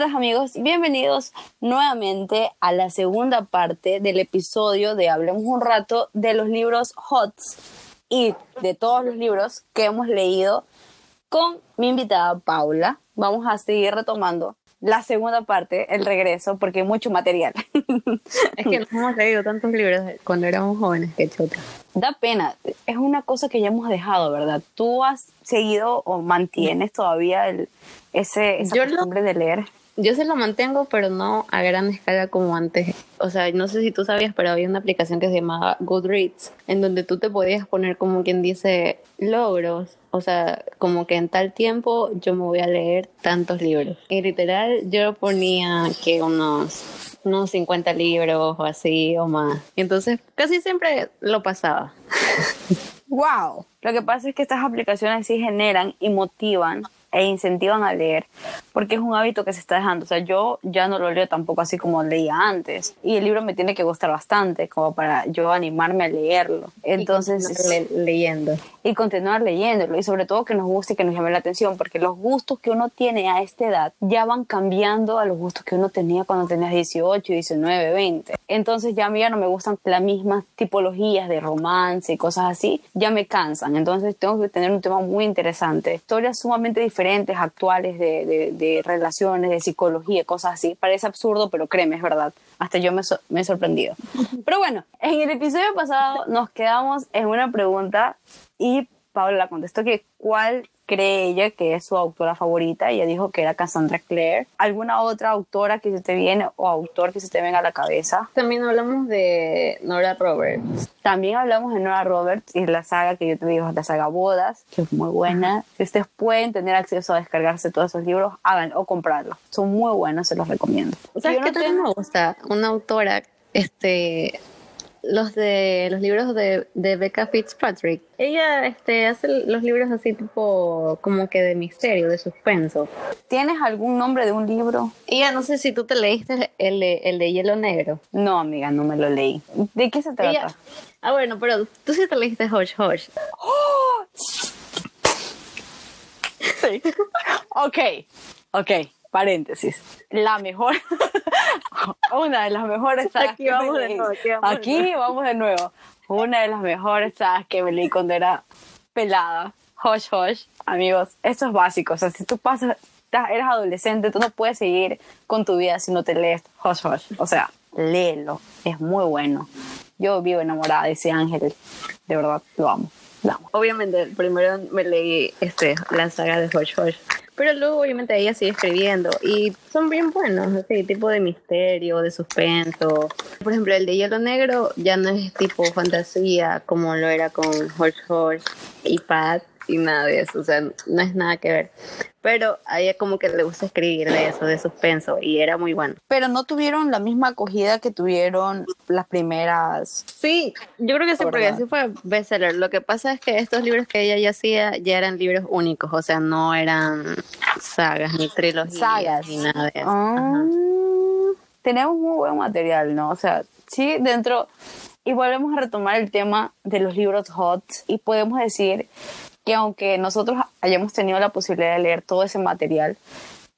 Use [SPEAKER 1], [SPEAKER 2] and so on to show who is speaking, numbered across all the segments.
[SPEAKER 1] tardes amigos, bienvenidos nuevamente a la segunda parte del episodio de Hablemos un rato de los libros HOTS y de todos los libros que hemos leído con mi invitada Paula. Vamos a seguir retomando la segunda parte, el regreso, porque hay mucho material.
[SPEAKER 2] es que nos hemos leído tantos libros cuando éramos jóvenes, que chuta.
[SPEAKER 1] Da pena, es una cosa que ya hemos dejado, ¿verdad? ¿Tú has seguido o mantienes todavía el, ese, esa costumbre de leer?
[SPEAKER 2] Yo se lo mantengo, pero no a gran escala como antes. O sea, no sé si tú sabías, pero había una aplicación que se llamaba Goodreads, en donde tú te podías poner como quien dice logros. O sea, como que en tal tiempo yo me voy a leer tantos libros. Y literal, yo ponía que unos, unos 50 libros o así o más. Entonces, casi siempre lo pasaba.
[SPEAKER 1] ¡Wow! Lo que pasa es que estas aplicaciones sí generan y motivan e incentivan a leer, porque es un hábito que se está dejando. O sea, yo ya no lo leo tampoco así como leía antes, y el libro me tiene que gustar bastante como para yo animarme a leerlo. Entonces,
[SPEAKER 2] leyendo.
[SPEAKER 1] Y continuar leyéndolo, y sobre todo que nos guste y que nos llame la atención, porque los gustos que uno tiene a esta edad ya van cambiando a los gustos que uno tenía cuando tenías 18, 19, 20. Entonces ya a mí ya no me gustan las mismas tipologías de romance y cosas así, ya me cansan. Entonces tengo que tener un tema muy interesante, historias sumamente diferentes actuales, de, de, relaciones, de psicología, cosas así. Parece absurdo, pero créeme, es verdad. Hasta yo me, me he sorprendido. Pero bueno, en el episodio pasado nos quedamos en una pregunta y Paula la contestó que cuál cree ella que es su autora favorita. Ella dijo que era Cassandra Clare. ¿Alguna otra autora que se te viene o autor que se te venga a la cabeza?
[SPEAKER 2] También hablamos de Nora Roberts.
[SPEAKER 1] También hablamos de Nora Roberts y la saga que yo te digo, la saga Bodas, que es muy buena. Si ustedes pueden tener acceso a descargarse todos esos libros, hagan o comprarlos. Son muy buenos, se los recomiendo.
[SPEAKER 2] ¿Sabes qué también me gusta? Una autora este los de los libros de, de Becca Fitzpatrick. Ella este, hace los libros así tipo como que de misterio, de suspenso.
[SPEAKER 1] ¿Tienes algún nombre de un libro?
[SPEAKER 2] Ella no sé si tú te leíste el de, el de Hielo Negro.
[SPEAKER 1] No, amiga, no me lo leí. ¿De qué se trata?
[SPEAKER 2] ah, bueno, pero tú sí te leíste Hush Hush. ¡Oh!
[SPEAKER 1] Sí. ok, ok paréntesis, la mejor, una de las mejores sagas
[SPEAKER 2] aquí vamos de nuevo,
[SPEAKER 1] aquí, vamos, de nuevo. Una de las mejores sagas que me leí cuando era pelada. Hush, hush, amigos, esto es básico. O sea, si tú pasas, eres adolescente, tú no puedes seguir con tu vida si no te lees Hush, hush. O sea, léelo, es muy bueno. Yo vivo enamorada de ese ángel, de verdad, lo amo. Lo amo.
[SPEAKER 2] Obviamente, primero me leí este, la saga de Hush Hush pero luego, obviamente, ella sigue escribiendo y son bien buenos, así, tipo de misterio, de suspenso. Por ejemplo, el de Hielo Negro ya no es tipo fantasía como lo era con Horse Horse y Pat y nada de eso, o sea, no es nada que ver. Pero a ella como que le gusta escribir de eso, de suspenso, y era muy bueno.
[SPEAKER 1] Pero no tuvieron la misma acogida que tuvieron las primeras.
[SPEAKER 2] Sí, yo creo que sí, porque así fue bestseller. Lo que pasa es que estos libros que ella ya hacía ya eran libros únicos, o sea, no eran sagas ni trilogías sagas. ni nada de eso. Ah,
[SPEAKER 1] tenemos muy buen material, ¿no? O sea, sí, dentro. Y volvemos a retomar el tema de los libros hot y podemos decir que aunque nosotros hayamos tenido la posibilidad de leer todo ese material,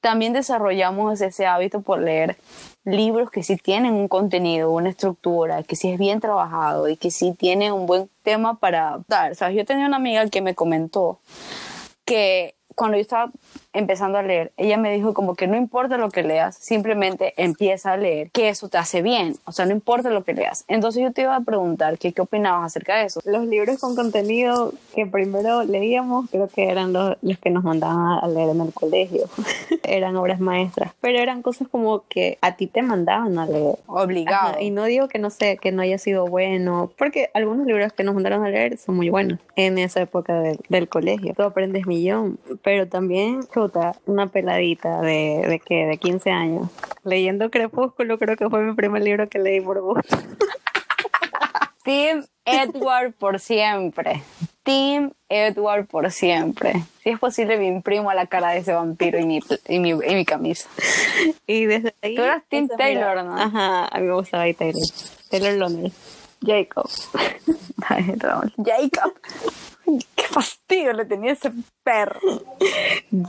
[SPEAKER 1] también desarrollamos ese hábito por leer libros que sí tienen un contenido, una estructura, que sí es bien trabajado y que sí tiene un buen tema para dar. ¿Sabes? Yo tenía una amiga que me comentó que cuando yo estaba empezando a leer, ella me dijo como que no importa lo que leas, simplemente empieza a leer, que eso te hace bien, o sea, no importa lo que leas. Entonces yo te iba a preguntar qué opinabas acerca de eso.
[SPEAKER 2] Los libros con contenido que primero leíamos, creo que eran los, los que nos mandaban a leer en el colegio, eran obras maestras, pero eran cosas como que a ti te mandaban a leer.
[SPEAKER 1] Obligado.
[SPEAKER 2] y no digo que no sé, que no haya sido bueno, porque algunos libros que nos mandaron a leer son muy buenos en esa época del colegio. Tú aprendes millón, pero también una peladita de, de qué, de 15 años, leyendo Crepúsculo, creo que fue mi primer libro que leí por gusto.
[SPEAKER 1] Team Edward por siempre. Team Edward por siempre. Si es posible, me imprimo a la cara de ese vampiro y mi, y mi, y mi camisa.
[SPEAKER 2] Y desde ahí.
[SPEAKER 1] Tú eras Team Taylor, ¿no?
[SPEAKER 2] Ajá, a mí me gustaba Taylor. Taylor Loner. Jacob.
[SPEAKER 1] Jacob. Qué fastidio le tenía ese perro.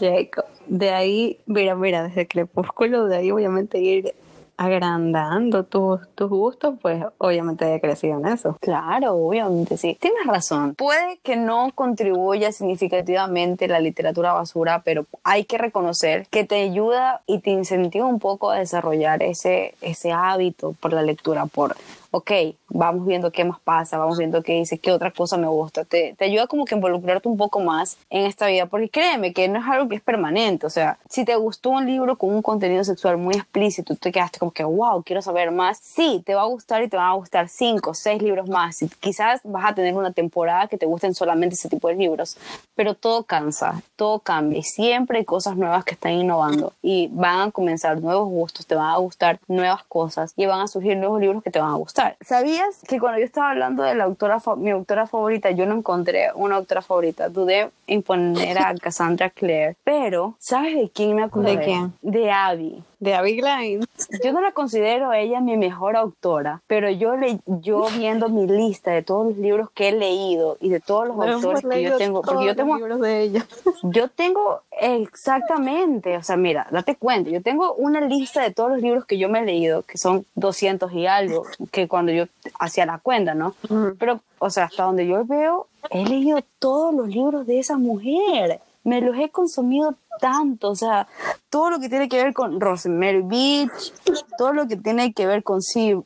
[SPEAKER 2] Jacob. De ahí, mira, mira, desde Crepúsculo, de ahí obviamente ir agrandando tus, tus gustos, pues obviamente he crecido en eso.
[SPEAKER 1] Claro, obviamente sí. Tienes razón. Puede que no contribuya significativamente la literatura basura, pero hay que reconocer que te ayuda y te incentiva un poco a desarrollar ese, ese hábito por la lectura, por ok, vamos viendo qué más pasa, vamos viendo qué dice, qué otra cosa me gusta. Te, te ayuda como que involucrarte un poco más en esta vida, porque créeme que no es algo que es permanente. O sea, si te gustó un libro con un contenido sexual muy explícito, te quedaste como que, wow, quiero saber más, sí, te va a gustar y te van a gustar cinco, seis libros más. Y quizás vas a tener una temporada que te gusten solamente ese tipo de libros, pero todo cansa, todo cambia y siempre hay cosas nuevas que están innovando y van a comenzar nuevos gustos, te van a gustar nuevas cosas y van a surgir nuevos libros que te van a gustar. ¿Sabías que cuando yo estaba hablando de la autora, mi autora favorita, yo no encontré una autora favorita? Dudé en poner a Cassandra Clare, pero ¿sabes de quién me acordé?
[SPEAKER 2] ¿De quién?
[SPEAKER 1] De Abby
[SPEAKER 2] de Abby Klein.
[SPEAKER 1] Yo no la considero a ella mi mejor autora, pero yo, le, yo viendo mi lista de todos los libros que he leído y de todos los autores que yo tengo, porque yo tengo
[SPEAKER 2] libros de ella.
[SPEAKER 1] Yo tengo exactamente, o sea, mira, date cuenta, yo tengo una lista de todos los libros que yo me he leído, que son 200 y algo, que cuando yo hacía la cuenta, ¿no? Pero, o sea, hasta donde yo veo, he leído todos los libros de esa mujer me los he consumido tanto, o sea, todo lo que tiene que ver con Rosemary Beach, todo lo que tiene que ver con Steve,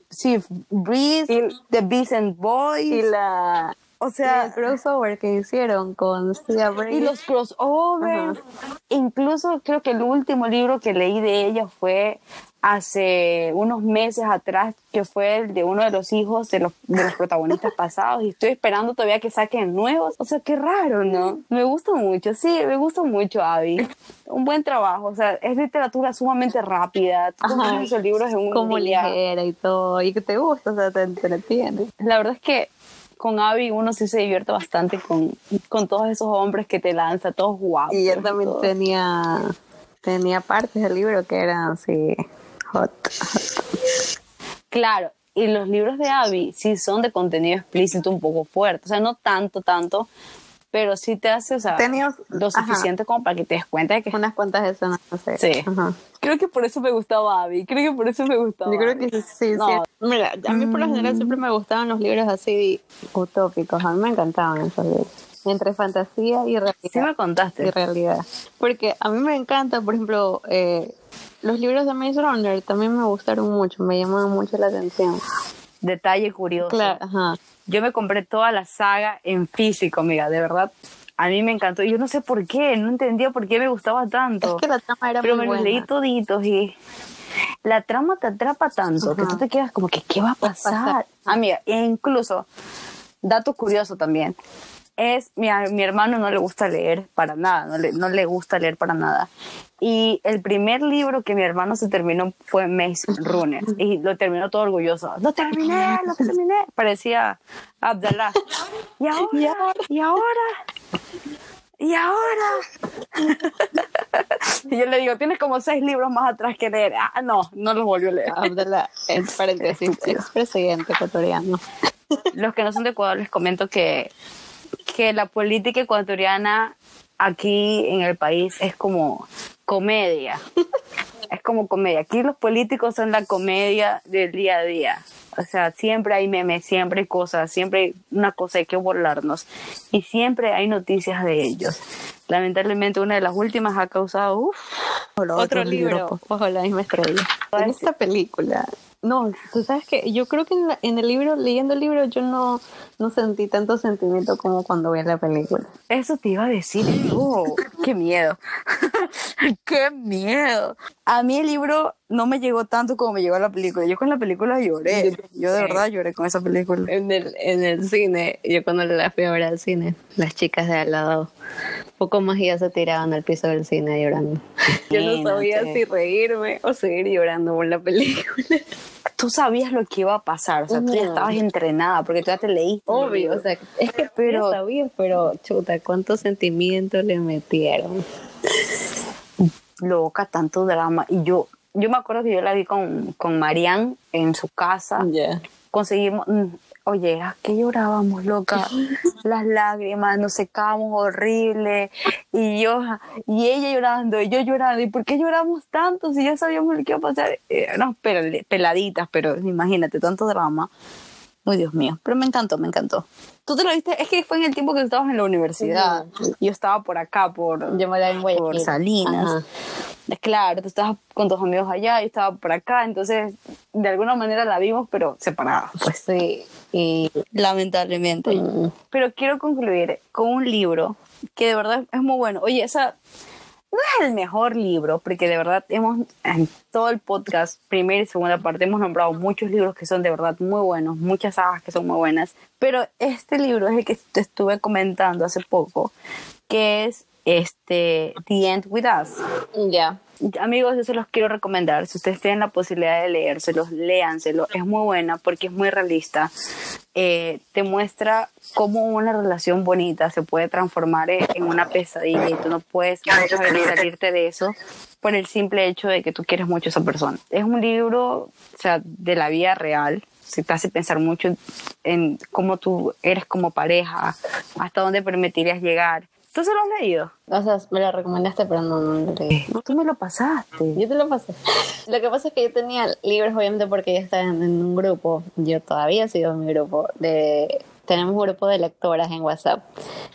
[SPEAKER 1] Breeze, The Beast and Boys.
[SPEAKER 2] Y la... O sea, el crossover que hicieron con Sia
[SPEAKER 1] Y los crossovers. Incluso creo que el último libro que leí de ella fue hace unos meses atrás, que fue el de uno de los hijos de los, de los protagonistas pasados, y estoy esperando todavía que saquen nuevos. O sea, qué raro, ¿no? Me gusta mucho, sí, me gusta mucho, Abby. Un buen trabajo, o sea, es literatura sumamente rápida. Tú esos libros en un
[SPEAKER 2] Como ligera y todo, y que te gusta, o sea, te entretiene.
[SPEAKER 1] La verdad es que con Abby uno sí se divierte bastante con, con todos esos hombres que te lanza, todos guapos.
[SPEAKER 2] Y él también tenía tenía partes del libro que eran así hot,
[SPEAKER 1] Claro, y los libros de Abby sí son de contenido explícito un poco fuerte, o sea, no tanto, tanto, pero sí te hace, o sea, lo suficiente como para que te des cuenta de que...
[SPEAKER 2] Unas cuantas escenas, no sé.
[SPEAKER 1] Sí. Creo que por eso me gustaba Abby, creo que por eso me gustaba.
[SPEAKER 2] Yo creo que sí, sí. Mira, a mí por lo general siempre me gustaban los libros así utópicos, a mí me encantaban esos libros entre fantasía y realidad.
[SPEAKER 1] Sí me contaste.
[SPEAKER 2] Y realidad. Porque a mí me encanta, por ejemplo, eh, los libros de Maze Runner también me gustaron mucho, me llamaban mucho la atención.
[SPEAKER 1] Detalle curioso.
[SPEAKER 2] Claro, ajá.
[SPEAKER 1] Yo me compré toda la saga en físico, amiga, de verdad. A mí me encantó. Yo no sé por qué, no entendía por qué me gustaba tanto.
[SPEAKER 2] Es que la trama era
[SPEAKER 1] Pero
[SPEAKER 2] me
[SPEAKER 1] los leí toditos y la trama te atrapa tanto que tú te quedas como que, ¿qué va a pasar? Amiga, e incluso, dato curioso también, es, mi, mi hermano no le gusta leer para nada, no le, no le gusta leer para nada. Y el primer libro que mi hermano se terminó fue Maze Runner. Y lo terminó todo orgulloso. ¡Lo terminé! ¡Lo terminé! Parecía Abdallah. ¿Y ahora? ¿Y ahora? ¿Y ahora? y yo le digo, tienes como seis libros más atrás que leer. Ah, no, no los volvió a leer.
[SPEAKER 2] Abdallah, en paréntesis, es presidente ecuatoriano.
[SPEAKER 1] Los que no son de Ecuador les comento que que la política ecuatoriana aquí en el país es como comedia. es como comedia. Aquí los políticos son la comedia del día a día. O sea, siempre hay memes, siempre hay cosas, siempre hay una cosa hay que burlarnos. Y siempre hay noticias de ellos. Lamentablemente una de las últimas ha causado
[SPEAKER 2] otro libro, bajo la misma estrella. En esta película no, tú sabes que yo creo que en, el libro, leyendo el libro, yo no, no sentí tanto sentimiento como cuando vi la película.
[SPEAKER 1] Eso te iba a decir, oh, qué miedo, qué miedo. A mí el libro no me llegó tanto como me llegó a la película. Yo con la película lloré, yo de verdad lloré con esa película.
[SPEAKER 2] En el, en el cine, yo cuando la fui a ver al cine, las chicas de al lado, poco más ya se tiraban al piso del cine llorando. Yo no sabía si reírme o seguir llorando por la película
[SPEAKER 1] tú sabías lo que iba a pasar, o sea, tú ya estabas entrenada porque tú ya te leíste.
[SPEAKER 2] Obvio, o sea, es que pero sabías, pero chuta, cuántos sentimientos le metieron.
[SPEAKER 1] Loca, tanto drama. Y yo, yo me acuerdo que yo la vi con, con Marianne en su casa conseguimos, mm, oye, ¿a qué llorábamos, loca? Las lágrimas, nos secábamos horrible, y yo, y ella llorando, y yo llorando, ¿y por qué lloramos tanto si ya sabíamos lo que iba a pasar? Eh, no, pero peladitas, pero imagínate, tanto drama. Uy, Dios mío, pero me encantó, me encantó. Tú te lo viste, es que fue en el tiempo que estabas en la universidad. Yo estaba por acá, por,
[SPEAKER 2] yo me la
[SPEAKER 1] por Salinas. Claro, tú estabas con tus amigos allá, yo estaba por acá, entonces de alguna manera la vimos, pero separada.
[SPEAKER 2] Pues sí, y
[SPEAKER 1] lamentablemente. Mm. Pero quiero concluir con un libro que de verdad es muy bueno. Oye, esa no es el mejor libro, porque de verdad hemos, en todo el podcast, primera y segunda parte, hemos nombrado muchos libros que son de verdad muy buenos, muchas sagas que son muy buenas, pero este libro es el que te estuve comentando hace poco, que es este The End With Us.
[SPEAKER 2] Ya
[SPEAKER 1] amigos, yo se los quiero recomendar. Si ustedes tienen la posibilidad de leérselos, léanselo. Es muy buena porque es muy realista. Eh, te muestra cómo una relación bonita se puede transformar en una pesadilla y tú no puedes salirte de eso por el simple hecho de que tú quieres mucho a esa persona. Es un libro, o sea, de la vida real. Se te hace pensar mucho en cómo tú eres como pareja, hasta dónde permitirías llegar ¿Tú se lo has leído?
[SPEAKER 2] O sea, me lo recomendaste, pero no, no lo leí.
[SPEAKER 1] No, tú me lo pasaste.
[SPEAKER 2] Yo te lo pasé. Lo que pasa es que yo tenía libros, obviamente, porque yo estaba en, un grupo. Yo todavía sigo en mi grupo. de Tenemos un grupo de lectoras en WhatsApp,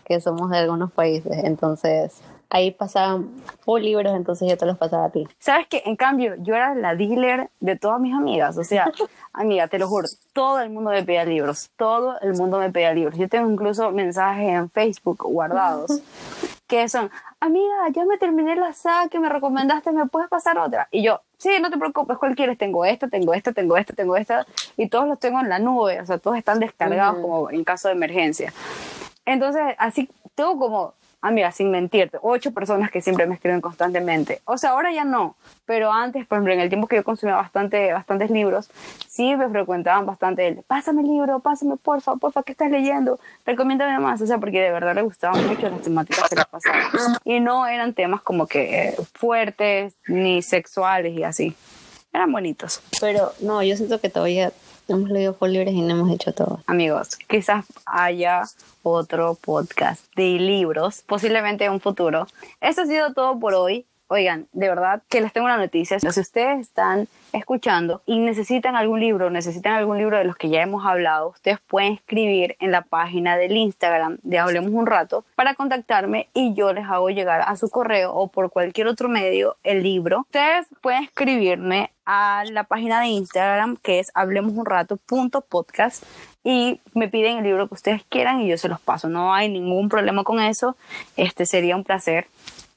[SPEAKER 2] que somos de algunos países. Entonces, ahí pasaban full libros, entonces yo te los pasaba a ti.
[SPEAKER 1] ¿Sabes qué? En cambio, yo era la dealer de todas mis amigas. O sea, amiga, te lo juro, todo el mundo me pedía libros. Todo el mundo me pedía libros. Yo tengo incluso mensajes en Facebook guardados que son, amiga, ya me terminé la saga que me recomendaste, ¿me puedes pasar otra? Y yo, sí, no te preocupes, ¿cuál quieres? Tengo esta, tengo esta, tengo esta, tengo esta. Y todos los tengo en la nube. O sea, todos están descargados como en caso de emergencia. Entonces, así tengo como amiga, sin mentirte, ocho personas que siempre me escriben constantemente. O sea, ahora ya no, pero antes, por ejemplo, en el tiempo que yo consumía bastante, bastantes libros, sí me frecuentaban bastante el, pásame el libro, pásame, porfa, porfa, ¿qué estás leyendo? Recomiéndame más, o sea, porque de verdad le gustaban mucho las temáticas que les pasaban. Y no eran temas como que fuertes, ni sexuales y así. Eran bonitos.
[SPEAKER 2] Pero no, yo siento que todavía hemos leído por y no hemos hecho todo.
[SPEAKER 1] Amigos, quizás haya otro podcast de libros, posiblemente en un futuro. Esto ha sido todo por hoy. Oigan, de verdad que les tengo una noticia. Si ustedes están escuchando y necesitan algún libro, necesitan algún libro de los que ya hemos hablado, ustedes pueden escribir en la página del Instagram de Hablemos un rato para contactarme y yo les hago llegar a su correo o por cualquier otro medio el libro. Ustedes pueden escribirme a la página de Instagram que es hablemosunrato.podcast y me piden el libro que ustedes quieran y yo se los paso. No hay ningún problema con eso. Este sería un placer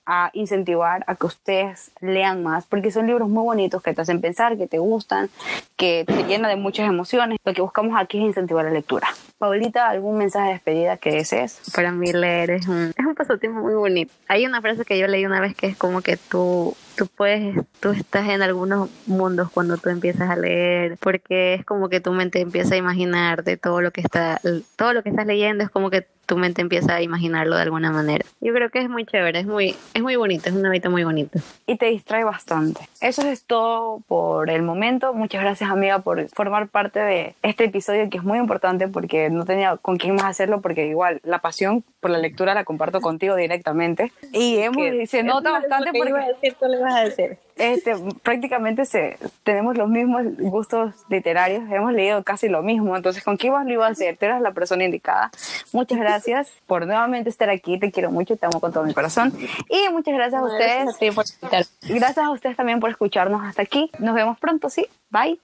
[SPEAKER 1] a incentivar a que ustedes lean más, porque son libros muy bonitos que te hacen pensar, que te gustan, que te llenan de muchas emociones. Lo que buscamos aquí es incentivar la lectura. Paulita, ¿algún mensaje de despedida que desees?
[SPEAKER 2] Para mí leer es un, es un pasatiempo muy bonito. Hay una frase que yo leí una vez que es como que tú tú puedes, tú estás en algunos mundos cuando tú empiezas a leer, porque es como que tu mente empieza a imaginar de todo lo que está, todo lo que estás leyendo es como que tu mente empieza a imaginarlo de alguna manera. Yo creo que es muy chévere, es muy, es muy bonito, es un hábito muy bonito.
[SPEAKER 1] Y te distrae bastante. Eso es todo por el momento. Muchas gracias amiga por formar parte de este episodio que es muy importante porque no tenía con quién más hacerlo porque igual la pasión por la lectura la comparto contigo directamente. Y hemos, se nota bastante porque
[SPEAKER 2] a decir?
[SPEAKER 1] Este, prácticamente se, tenemos los mismos gustos literarios, hemos leído casi lo mismo, entonces ¿con qué más lo iba a hacer? Tú eras la persona indicada. Muchas gracias por nuevamente estar aquí, te quiero mucho, te amo con todo mi corazón. Y muchas gracias a ustedes.
[SPEAKER 2] Gracias a,
[SPEAKER 1] gracias a ustedes también por escucharnos hasta aquí. Nos vemos pronto, ¿sí? Bye.